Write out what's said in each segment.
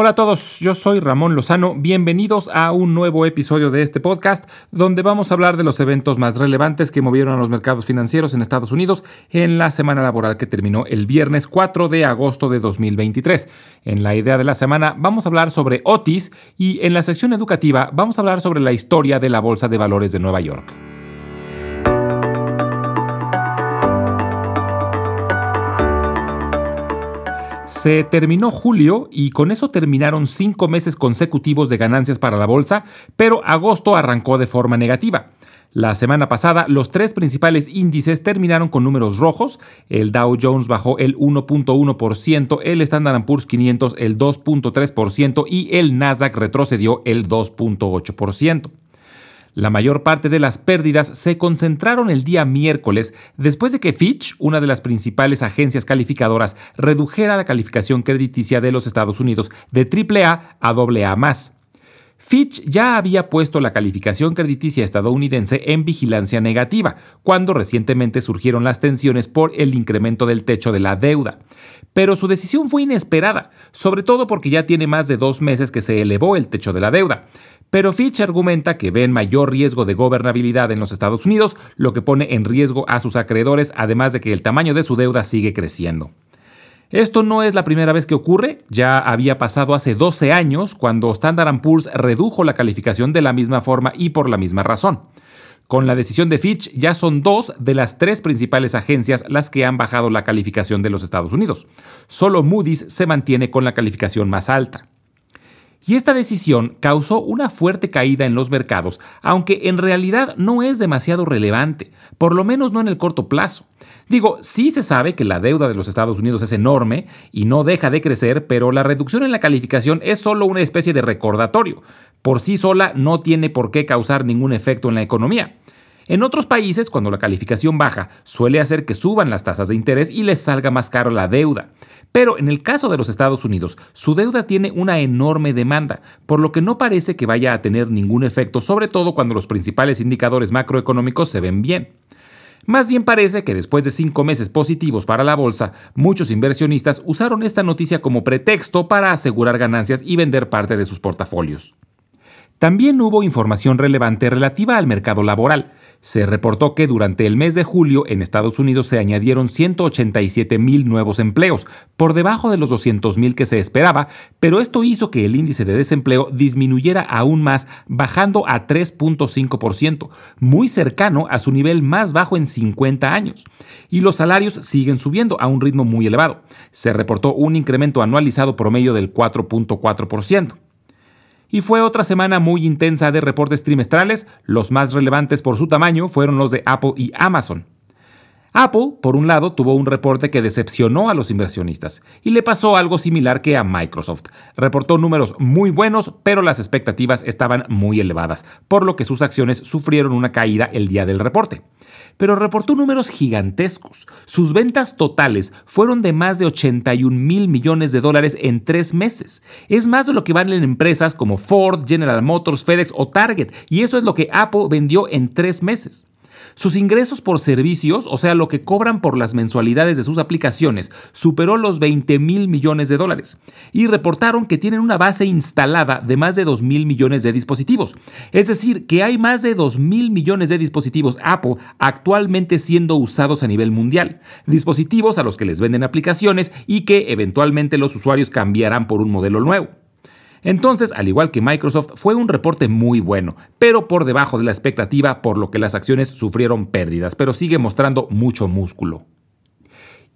Hola a todos, yo soy Ramón Lozano, bienvenidos a un nuevo episodio de este podcast donde vamos a hablar de los eventos más relevantes que movieron a los mercados financieros en Estados Unidos en la semana laboral que terminó el viernes 4 de agosto de 2023. En la idea de la semana vamos a hablar sobre Otis y en la sección educativa vamos a hablar sobre la historia de la Bolsa de Valores de Nueva York. Se terminó julio y con eso terminaron cinco meses consecutivos de ganancias para la bolsa, pero agosto arrancó de forma negativa. La semana pasada, los tres principales índices terminaron con números rojos. El Dow Jones bajó el 1.1%, el Standard Poor's 500 el 2.3% y el Nasdaq retrocedió el 2.8%. La mayor parte de las pérdidas se concentraron el día miércoles después de que Fitch, una de las principales agencias calificadoras, redujera la calificación crediticia de los Estados Unidos de AAA a AA+. Fitch ya había puesto la calificación crediticia estadounidense en vigilancia negativa, cuando recientemente surgieron las tensiones por el incremento del techo de la deuda. Pero su decisión fue inesperada, sobre todo porque ya tiene más de dos meses que se elevó el techo de la deuda. Pero Fitch argumenta que ven mayor riesgo de gobernabilidad en los Estados Unidos, lo que pone en riesgo a sus acreedores, además de que el tamaño de su deuda sigue creciendo. Esto no es la primera vez que ocurre, ya había pasado hace 12 años cuando Standard Poor's redujo la calificación de la misma forma y por la misma razón. Con la decisión de Fitch ya son dos de las tres principales agencias las que han bajado la calificación de los Estados Unidos. Solo Moody's se mantiene con la calificación más alta. Y esta decisión causó una fuerte caída en los mercados, aunque en realidad no es demasiado relevante, por lo menos no en el corto plazo. Digo, sí se sabe que la deuda de los Estados Unidos es enorme y no deja de crecer, pero la reducción en la calificación es solo una especie de recordatorio. Por sí sola no tiene por qué causar ningún efecto en la economía. En otros países, cuando la calificación baja, suele hacer que suban las tasas de interés y les salga más caro la deuda. Pero en el caso de los Estados Unidos, su deuda tiene una enorme demanda, por lo que no parece que vaya a tener ningún efecto, sobre todo cuando los principales indicadores macroeconómicos se ven bien. Más bien parece que después de cinco meses positivos para la bolsa, muchos inversionistas usaron esta noticia como pretexto para asegurar ganancias y vender parte de sus portafolios. También hubo información relevante relativa al mercado laboral. Se reportó que durante el mes de julio en Estados Unidos se añadieron 187 mil nuevos empleos, por debajo de los 200 mil que se esperaba, pero esto hizo que el índice de desempleo disminuyera aún más, bajando a 3.5%, muy cercano a su nivel más bajo en 50 años. Y los salarios siguen subiendo a un ritmo muy elevado. Se reportó un incremento anualizado promedio del 4.4% y fue otra semana muy intensa de reportes trimestrales, los más relevantes por su tamaño fueron los de Apple y Amazon. Apple, por un lado, tuvo un reporte que decepcionó a los inversionistas y le pasó algo similar que a Microsoft. Reportó números muy buenos, pero las expectativas estaban muy elevadas, por lo que sus acciones sufrieron una caída el día del reporte pero reportó números gigantescos. Sus ventas totales fueron de más de 81 mil millones de dólares en tres meses. Es más de lo que valen empresas como Ford, General Motors, FedEx o Target, y eso es lo que Apple vendió en tres meses. Sus ingresos por servicios, o sea, lo que cobran por las mensualidades de sus aplicaciones, superó los 20 mil millones de dólares. Y reportaron que tienen una base instalada de más de 2 mil millones de dispositivos. Es decir, que hay más de 2 mil millones de dispositivos Apple actualmente siendo usados a nivel mundial. Dispositivos a los que les venden aplicaciones y que eventualmente los usuarios cambiarán por un modelo nuevo. Entonces, al igual que Microsoft, fue un reporte muy bueno, pero por debajo de la expectativa, por lo que las acciones sufrieron pérdidas, pero sigue mostrando mucho músculo.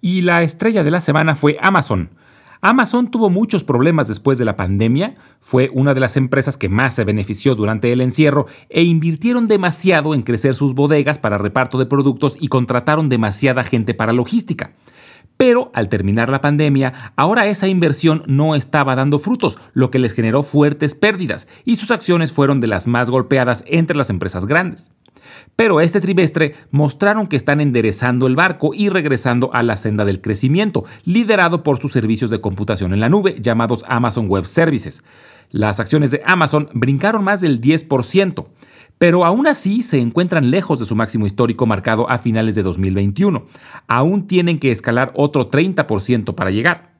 Y la estrella de la semana fue Amazon. Amazon tuvo muchos problemas después de la pandemia, fue una de las empresas que más se benefició durante el encierro e invirtieron demasiado en crecer sus bodegas para reparto de productos y contrataron demasiada gente para logística. Pero al terminar la pandemia, ahora esa inversión no estaba dando frutos, lo que les generó fuertes pérdidas, y sus acciones fueron de las más golpeadas entre las empresas grandes. Pero este trimestre mostraron que están enderezando el barco y regresando a la senda del crecimiento, liderado por sus servicios de computación en la nube llamados Amazon Web Services. Las acciones de Amazon brincaron más del 10% pero aún así se encuentran lejos de su máximo histórico marcado a finales de 2021. Aún tienen que escalar otro 30% para llegar.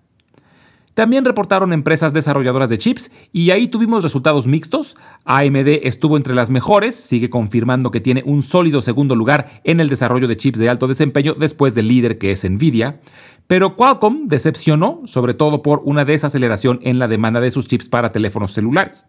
También reportaron empresas desarrolladoras de chips y ahí tuvimos resultados mixtos. AMD estuvo entre las mejores, sigue confirmando que tiene un sólido segundo lugar en el desarrollo de chips de alto desempeño después del líder que es Nvidia. Pero Qualcomm decepcionó, sobre todo por una desaceleración en la demanda de sus chips para teléfonos celulares.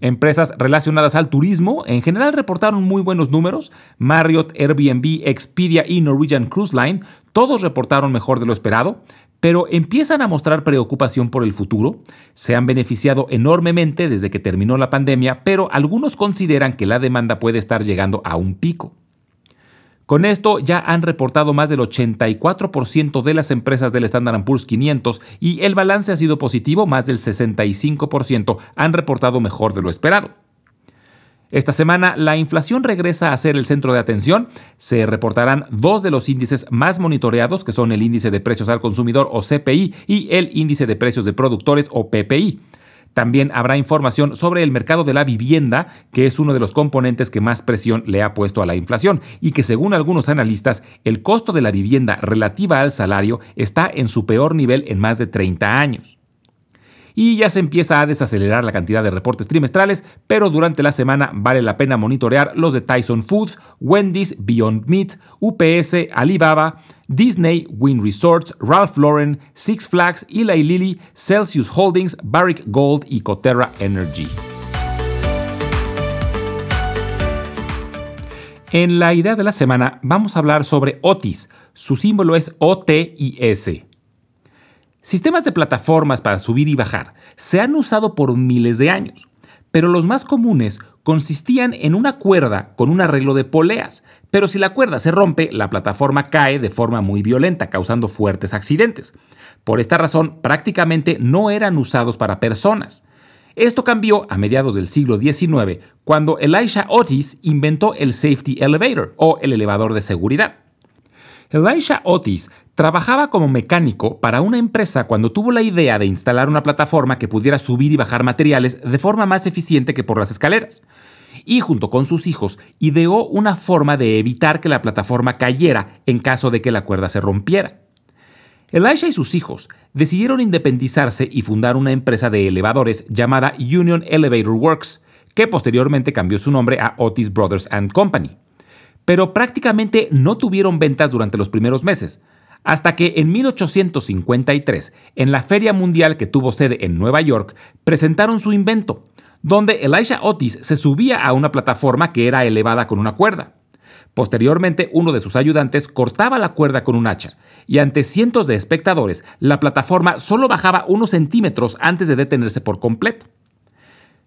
Empresas relacionadas al turismo en general reportaron muy buenos números. Marriott, Airbnb, Expedia y Norwegian Cruise Line todos reportaron mejor de lo esperado pero empiezan a mostrar preocupación por el futuro. Se han beneficiado enormemente desde que terminó la pandemia, pero algunos consideran que la demanda puede estar llegando a un pico. Con esto ya han reportado más del 84% de las empresas del Standard Poor's 500 y el balance ha sido positivo, más del 65% han reportado mejor de lo esperado. Esta semana la inflación regresa a ser el centro de atención. Se reportarán dos de los índices más monitoreados, que son el índice de precios al consumidor o CPI y el índice de precios de productores o PPI. También habrá información sobre el mercado de la vivienda, que es uno de los componentes que más presión le ha puesto a la inflación y que según algunos analistas, el costo de la vivienda relativa al salario está en su peor nivel en más de 30 años y ya se empieza a desacelerar la cantidad de reportes trimestrales, pero durante la semana vale la pena monitorear los de Tyson Foods, Wendy's, Beyond Meat, UPS, Alibaba, Disney, Wynn Resorts, Ralph Lauren, Six Flags, Eli Lilly, Celsius Holdings, Barrick Gold y Coterra Energy. En la idea de la semana vamos a hablar sobre Otis. Su símbolo es OTIS. Sistemas de plataformas para subir y bajar se han usado por miles de años, pero los más comunes consistían en una cuerda con un arreglo de poleas, pero si la cuerda se rompe, la plataforma cae de forma muy violenta, causando fuertes accidentes. Por esta razón, prácticamente no eran usados para personas. Esto cambió a mediados del siglo XIX, cuando Elisha Otis inventó el Safety Elevator, o el elevador de seguridad. Elisha Otis trabajaba como mecánico para una empresa cuando tuvo la idea de instalar una plataforma que pudiera subir y bajar materiales de forma más eficiente que por las escaleras. Y junto con sus hijos ideó una forma de evitar que la plataforma cayera en caso de que la cuerda se rompiera. Elisha y sus hijos decidieron independizarse y fundar una empresa de elevadores llamada Union Elevator Works, que posteriormente cambió su nombre a Otis Brothers and Company pero prácticamente no tuvieron ventas durante los primeros meses, hasta que en 1853, en la Feria Mundial que tuvo sede en Nueva York, presentaron su invento, donde Elisha Otis se subía a una plataforma que era elevada con una cuerda. Posteriormente, uno de sus ayudantes cortaba la cuerda con un hacha, y ante cientos de espectadores, la plataforma solo bajaba unos centímetros antes de detenerse por completo.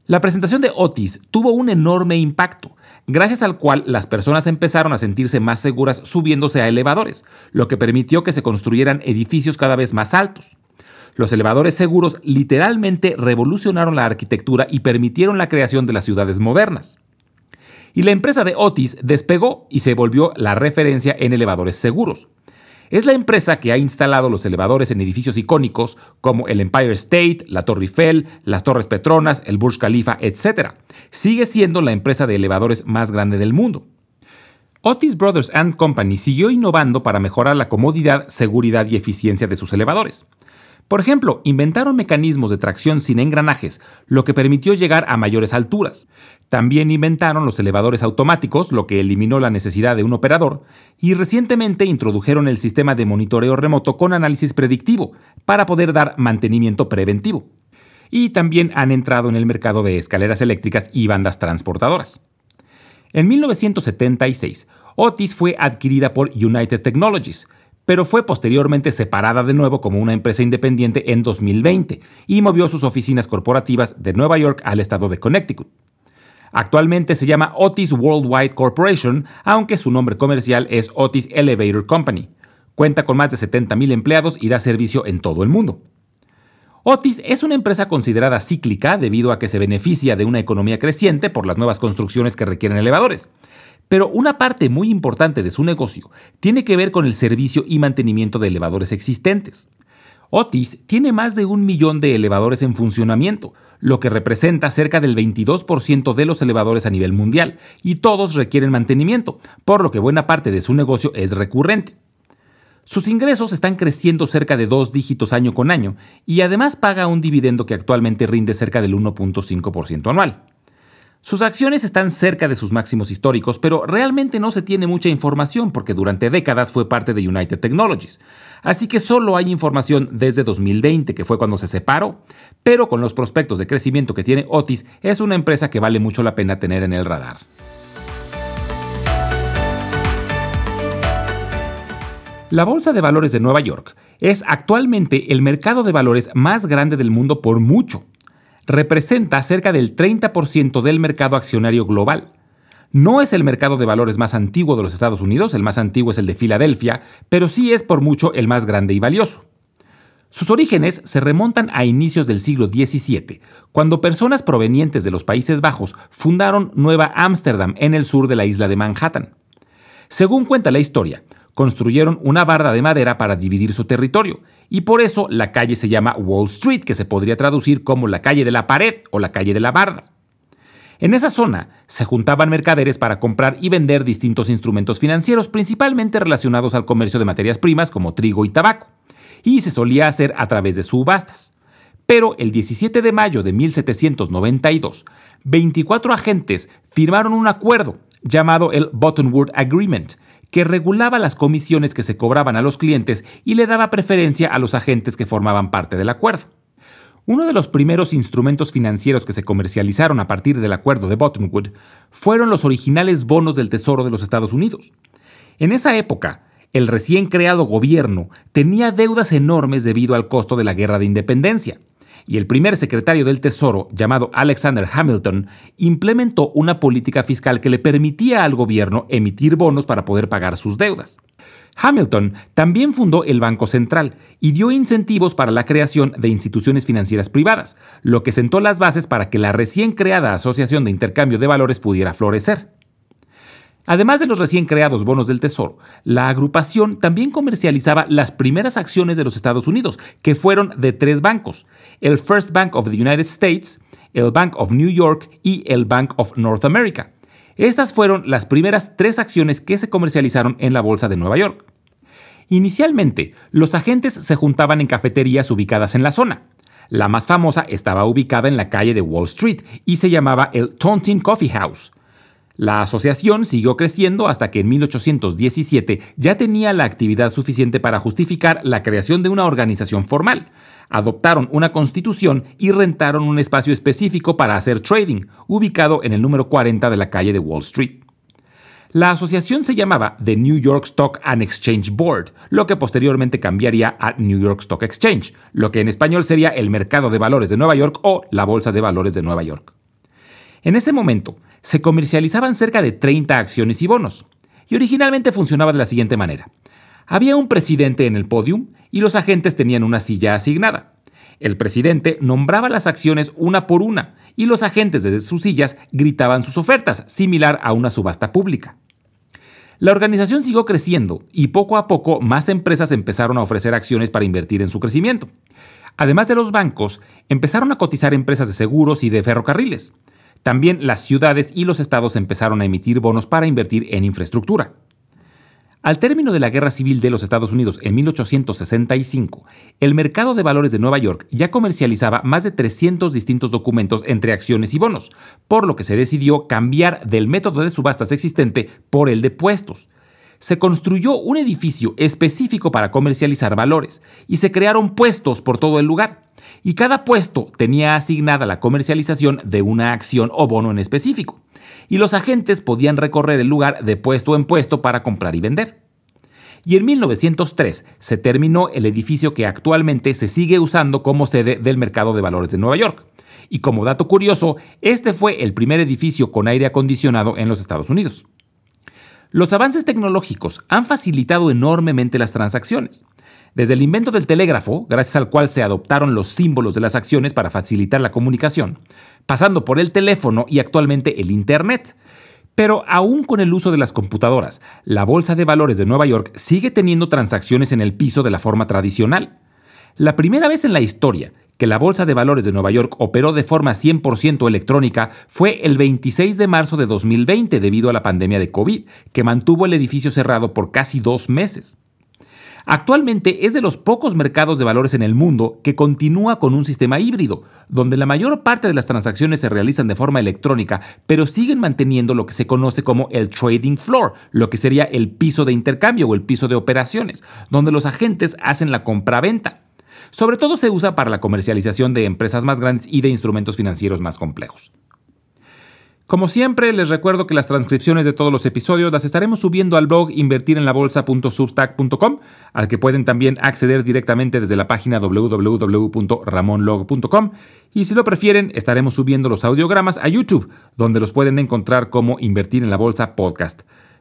La presentación de Otis tuvo un enorme impacto, gracias al cual las personas empezaron a sentirse más seguras subiéndose a elevadores, lo que permitió que se construyeran edificios cada vez más altos. Los elevadores seguros literalmente revolucionaron la arquitectura y permitieron la creación de las ciudades modernas. Y la empresa de Otis despegó y se volvió la referencia en elevadores seguros. Es la empresa que ha instalado los elevadores en edificios icónicos como el Empire State, la Torre Eiffel, las Torres Petronas, el Burj Khalifa, etc. Sigue siendo la empresa de elevadores más grande del mundo. Otis Brothers Company siguió innovando para mejorar la comodidad, seguridad y eficiencia de sus elevadores. Por ejemplo, inventaron mecanismos de tracción sin engranajes, lo que permitió llegar a mayores alturas. También inventaron los elevadores automáticos, lo que eliminó la necesidad de un operador, y recientemente introdujeron el sistema de monitoreo remoto con análisis predictivo, para poder dar mantenimiento preventivo. Y también han entrado en el mercado de escaleras eléctricas y bandas transportadoras. En 1976, Otis fue adquirida por United Technologies, pero fue posteriormente separada de nuevo como una empresa independiente en 2020 y movió sus oficinas corporativas de Nueva York al estado de Connecticut. Actualmente se llama Otis Worldwide Corporation, aunque su nombre comercial es Otis Elevator Company. Cuenta con más de 70.000 empleados y da servicio en todo el mundo. Otis es una empresa considerada cíclica debido a que se beneficia de una economía creciente por las nuevas construcciones que requieren elevadores. Pero una parte muy importante de su negocio tiene que ver con el servicio y mantenimiento de elevadores existentes. Otis tiene más de un millón de elevadores en funcionamiento, lo que representa cerca del 22% de los elevadores a nivel mundial, y todos requieren mantenimiento, por lo que buena parte de su negocio es recurrente. Sus ingresos están creciendo cerca de dos dígitos año con año y además paga un dividendo que actualmente rinde cerca del 1.5% anual. Sus acciones están cerca de sus máximos históricos, pero realmente no se tiene mucha información porque durante décadas fue parte de United Technologies. Así que solo hay información desde 2020, que fue cuando se separó, pero con los prospectos de crecimiento que tiene Otis, es una empresa que vale mucho la pena tener en el radar. La Bolsa de Valores de Nueva York es actualmente el mercado de valores más grande del mundo por mucho representa cerca del 30% del mercado accionario global. No es el mercado de valores más antiguo de los Estados Unidos, el más antiguo es el de Filadelfia, pero sí es por mucho el más grande y valioso. Sus orígenes se remontan a inicios del siglo XVII, cuando personas provenientes de los Países Bajos fundaron Nueva Ámsterdam en el sur de la isla de Manhattan. Según cuenta la historia, construyeron una barda de madera para dividir su territorio, y por eso la calle se llama Wall Street, que se podría traducir como la calle de la pared o la calle de la barda. En esa zona se juntaban mercaderes para comprar y vender distintos instrumentos financieros, principalmente relacionados al comercio de materias primas como trigo y tabaco, y se solía hacer a través de subastas. Pero el 17 de mayo de 1792, 24 agentes firmaron un acuerdo llamado el Buttonwood Agreement, que regulaba las comisiones que se cobraban a los clientes y le daba preferencia a los agentes que formaban parte del acuerdo. Uno de los primeros instrumentos financieros que se comercializaron a partir del acuerdo de Buttonwood fueron los originales bonos del Tesoro de los Estados Unidos. En esa época, el recién creado gobierno tenía deudas enormes debido al costo de la guerra de independencia y el primer secretario del Tesoro, llamado Alexander Hamilton, implementó una política fiscal que le permitía al gobierno emitir bonos para poder pagar sus deudas. Hamilton también fundó el Banco Central y dio incentivos para la creación de instituciones financieras privadas, lo que sentó las bases para que la recién creada Asociación de Intercambio de Valores pudiera florecer. Además de los recién creados bonos del Tesoro, la agrupación también comercializaba las primeras acciones de los Estados Unidos, que fueron de tres bancos, el First Bank of the United States, el Bank of New York y el Bank of North America. Estas fueron las primeras tres acciones que se comercializaron en la Bolsa de Nueva York. Inicialmente, los agentes se juntaban en cafeterías ubicadas en la zona. La más famosa estaba ubicada en la calle de Wall Street y se llamaba el Taunton Coffee House. La asociación siguió creciendo hasta que en 1817 ya tenía la actividad suficiente para justificar la creación de una organización formal. Adoptaron una constitución y rentaron un espacio específico para hacer trading, ubicado en el número 40 de la calle de Wall Street. La asociación se llamaba The New York Stock and Exchange Board, lo que posteriormente cambiaría a New York Stock Exchange, lo que en español sería el Mercado de Valores de Nueva York o la Bolsa de Valores de Nueva York. En ese momento, se comercializaban cerca de 30 acciones y bonos, y originalmente funcionaba de la siguiente manera. Había un presidente en el podium y los agentes tenían una silla asignada. El presidente nombraba las acciones una por una y los agentes desde sus sillas gritaban sus ofertas, similar a una subasta pública. La organización siguió creciendo y poco a poco más empresas empezaron a ofrecer acciones para invertir en su crecimiento. Además de los bancos, empezaron a cotizar empresas de seguros y de ferrocarriles. También las ciudades y los estados empezaron a emitir bonos para invertir en infraestructura. Al término de la Guerra Civil de los Estados Unidos en 1865, el mercado de valores de Nueva York ya comercializaba más de 300 distintos documentos entre acciones y bonos, por lo que se decidió cambiar del método de subastas existente por el de puestos. Se construyó un edificio específico para comercializar valores y se crearon puestos por todo el lugar y cada puesto tenía asignada la comercialización de una acción o bono en específico, y los agentes podían recorrer el lugar de puesto en puesto para comprar y vender. Y en 1903 se terminó el edificio que actualmente se sigue usando como sede del mercado de valores de Nueva York. Y como dato curioso, este fue el primer edificio con aire acondicionado en los Estados Unidos. Los avances tecnológicos han facilitado enormemente las transacciones. Desde el invento del telégrafo, gracias al cual se adoptaron los símbolos de las acciones para facilitar la comunicación, pasando por el teléfono y actualmente el Internet. Pero aún con el uso de las computadoras, la Bolsa de Valores de Nueva York sigue teniendo transacciones en el piso de la forma tradicional. La primera vez en la historia que la Bolsa de Valores de Nueva York operó de forma 100% electrónica fue el 26 de marzo de 2020 debido a la pandemia de COVID, que mantuvo el edificio cerrado por casi dos meses. Actualmente es de los pocos mercados de valores en el mundo que continúa con un sistema híbrido, donde la mayor parte de las transacciones se realizan de forma electrónica, pero siguen manteniendo lo que se conoce como el trading floor, lo que sería el piso de intercambio o el piso de operaciones, donde los agentes hacen la compra-venta. Sobre todo se usa para la comercialización de empresas más grandes y de instrumentos financieros más complejos. Como siempre, les recuerdo que las transcripciones de todos los episodios las estaremos subiendo al blog invertirenlabolsa.substack.com, al que pueden también acceder directamente desde la página www.ramonlog.com. Y si lo prefieren, estaremos subiendo los audiogramas a YouTube, donde los pueden encontrar como Invertir en la Bolsa Podcast.